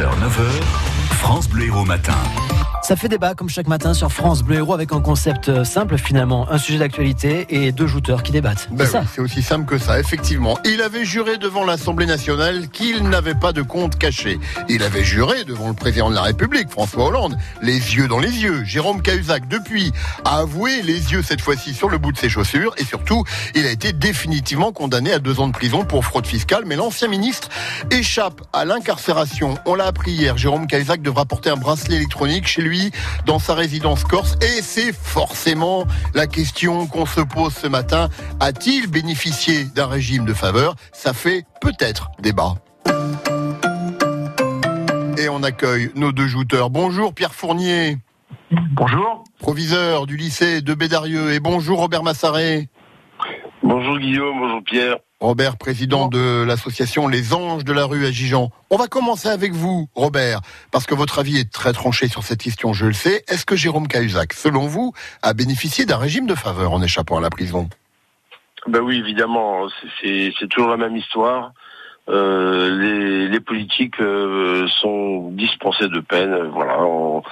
6h, 9h, France Bleu Héros Matin. Ça fait débat comme chaque matin sur France Bleu Héros avec un concept euh, simple finalement, un sujet d'actualité et deux jouteurs qui débattent. Ben c'est ça. oui, c'est aussi simple que ça, effectivement. Il avait juré devant l'Assemblée nationale qu'il n'avait pas de compte caché. Il avait juré devant le président de la République, François Hollande, les yeux dans les yeux. Jérôme Cahuzac, depuis, a avoué les yeux cette fois-ci sur le bout de ses chaussures et surtout, il a été définitivement condamné à deux ans de prison pour fraude fiscale. Mais l'ancien ministre échappe à l'incarcération. On l'a appris hier. Jérôme Cahuzac devra porter un bracelet électronique chez lui dans sa résidence corse et c'est forcément la question qu'on se pose ce matin. A-t-il bénéficié d'un régime de faveur? Ça fait peut-être débat. Et on accueille nos deux jouteurs. Bonjour Pierre Fournier, Bonjour. proviseur du lycée de Bédarieux. Et bonjour Robert Massaret. Bonjour Guillaume, bonjour Pierre. Robert, président de l'association Les Anges de la rue à Gijan. On va commencer avec vous, Robert, parce que votre avis est très tranché sur cette question, je le sais. Est-ce que Jérôme Cahuzac, selon vous, a bénéficié d'un régime de faveur en échappant à la prison? Ben oui, évidemment, c'est- toujours la même histoire. Euh, les, les politiques euh, sont dispensés de peine, euh, voilà, on-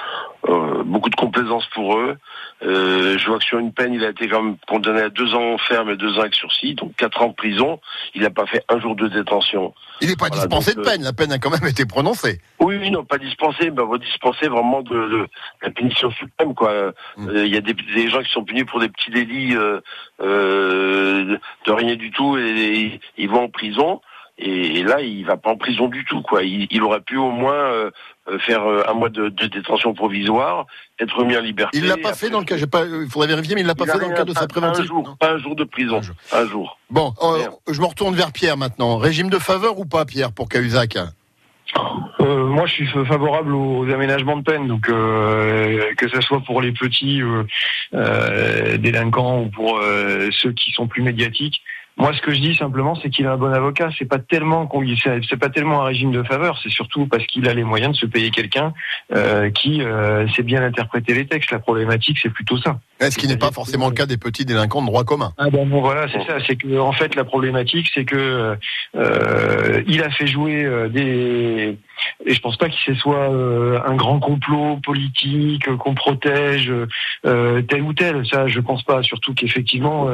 euh, beaucoup de complaisance pour eux. Euh, je vois que sur une peine, il a été quand même condamné à deux ans ferme et deux ans avec sursis, donc quatre ans de prison. Il n'a pas fait un jour de détention. Il n'est pas Voilà, dispensé donc, de peine, la peine a quand même été prononcée. Oui, oui, non, pas dispensé, ben, va dispenser vraiment de, de la punition suprême, quoi. Euh, Mm. Il y a des, des gens qui sont punis pour des petits délits euh, euh, de rien du tout et, ils vont en prison. Et, et là, il va pas en prison du tout, quoi. Il, il aurait pu au moins euh, euh, faire euh, un mois de, de détention provisoire, être mis en liberté. Il l'a pas fait dans le cas, pas, il faudrait vérifier, mais il l'a pas il fait dans le cadre de sa préventive. Un jour, pas un jour de prison, Un jour. un jour. Bon, euh, je me retourne vers Pierre maintenant. Régime de faveur ou pas, Pierre, pour Cahuzac? Euh, moi, je suis favorable aux aménagements de peine, donc euh, que ce soit pour les petits euh, euh, délinquants ou pour euh, ceux qui sont plus médiatiques. Moi, ce que je dis simplement, c'est qu'il a un bon avocat. C'est pas tellement qu'on, c'est pas tellement un régime de faveur. C'est surtout parce qu'il a les moyens de se payer quelqu'un euh, qui euh, sait bien interpréter les textes. La problématique, c'est plutôt ça. Est-ce qui n'est pas forcément le cas des petits délinquants de droit commun Ah ben bon voilà c'est ça c'est que en fait la problématique c'est que euh, il a fait jouer euh, des et je pense pas qu'il ce soit euh, un grand complot politique qu'on protège euh, tel ou tel. Ça je pense pas. Surtout qu'effectivement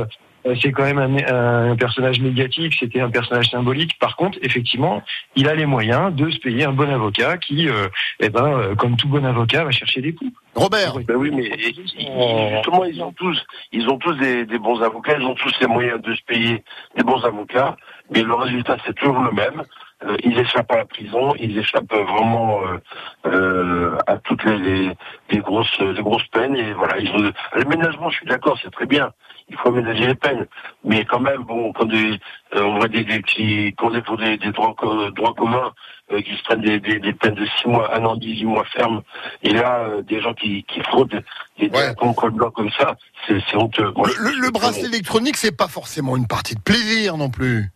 euh, c'est quand même un, un personnage médiatique, c'était un personnage symbolique. Par contre, effectivement, il a les moyens de se payer un bon avocat qui, euh, eh ben, euh, comme tout bon avocat, va chercher des coups. Robert, Ben oui, mais justement, ils ont tous, ils ont tous des, des bons avocats, ils ont tous les moyens de se payer des bons avocats, mais le résultat c'est toujours le même. Euh, ils échappent à la prison, ils échappent vraiment euh, euh, à toutes les, les, les grosses, les grosses peines et voilà. Ils l'aménagement, je suis d'accord, c'est très bien. Il faut aménager les peines, mais quand même, bon, quand des, euh, on voit des, des petits, est pour des, des droits, droits communs euh, qui se prennent des, des, des peines de six mois, un an, 18 mois ferme, et là, euh, des gens qui, qui fraudent des Ouais. délinquants col blanc comme ça, c'est c'est honteux. Le, le- le bracelet électronique, c'est pas forcément une partie de plaisir non plus.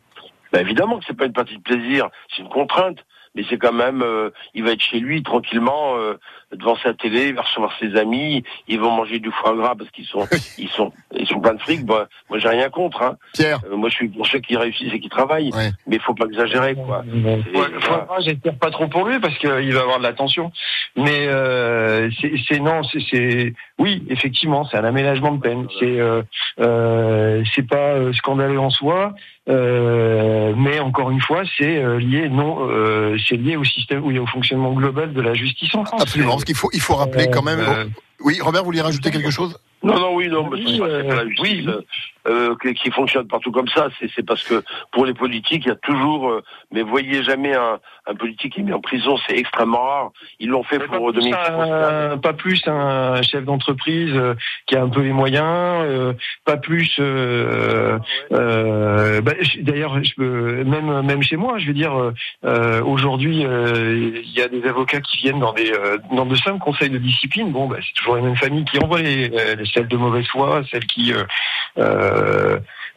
Bah, évidemment que c'est pas une partie de plaisir, c'est une contrainte. Mais c'est quand même, euh, il va être chez lui tranquillement euh, devant sa télé, il va recevoir ses amis, ils vont manger du foie gras parce qu'ils sont, ils sont, ils sont plein de fric. Bah, moi, j'ai rien contre. Hein. Pierre, Euh, moi, je suis pour ceux qui réussissent et qui travaillent, Ouais. mais il faut pas exagérer, quoi. Ouais, voilà. faudra, J'espère pas trop pour lui parce qu'il va avoir de l'attention. Mais euh, c'est c'est- non, c'est- c'est oui, effectivement, c'est un aménagement de peine. C'est euh, euh, c'est pas euh, scandaleux en soi, euh, mais encore une fois, c'est euh, lié non, euh, c'est lié au système ou au fonctionnement global de la justice en France. absolument. Parce qu'il faut, il faut rappeler quand même. Euh, Oui, Robert, vous vouliez rajouter quelque chose? Non, non, oui, non, mais Oui, c'est pas, la euh, justice, oui. euh, euh, qui, qui fonctionne partout comme ça. C'est, c'est parce que pour les politiques, il y a toujours. euh, mais voyez jamais un, un politique qui est mis en prison, c'est extrêmement rare. Ils l'ont fait Mais pour plus, Dominique un, pas plus un chef d'entreprise euh, qui a un peu les moyens, euh, pas plus. euh, euh, bah, D'ailleurs, je peux- même même chez moi, je veux dire, euh, euh, aujourd'hui, euh, il y a des avocats qui viennent dans des euh, dans de simples conseils de discipline. Bon, bah, c'est toujours les mêmes familles qui envoient les, euh, les celles de mauvaise foi, celles qui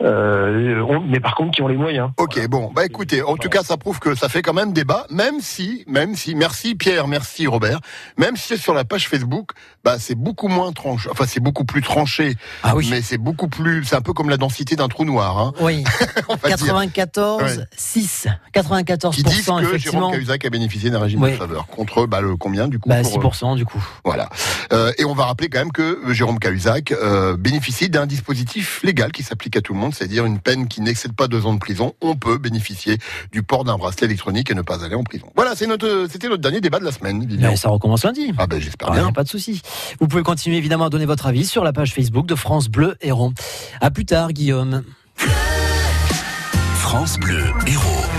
euh, mais par contre qui ont les moyens. Ok, bon, bah écoutez, en tout cas, ça prouve que ça fait quand même débat, même si, même si, merci Pierre, merci Robert, même si c'est sur la page Facebook, bah c'est beaucoup moins tranché, enfin c'est beaucoup plus tranché, Ah oui. mais c'est beaucoup plus, c'est un peu comme la densité d'un trou noir, hein, Oui, on va dire. 94, 6, 94%, Qui disent que Jérôme. Cahuzac a bénéficié d'un régime Oui. de faveur contre bah, le combien du coup Bah, pour, euh, 6% du coup. Voilà. Euh, et on va rappeler quand même que Jérôme Cahuzac euh, bénéficie d'un dispositif légal qui s'applique à tout le monde, c'est-à-dire une peine qui n'excède pas deux ans de prison. On peut bénéficier du port d'un bracelet électronique et ne pas aller en prison. Voilà, c'est notre, c'était notre dernier débat de la semaine. Mais ça recommence lundi. Ah ben j'espère Ah, y a bien. pas de souci. Vous pouvez continuer évidemment à donner votre avis sur la page Facebook de France Bleu Héros. À plus tard, Guillaume. France Bleu Héros.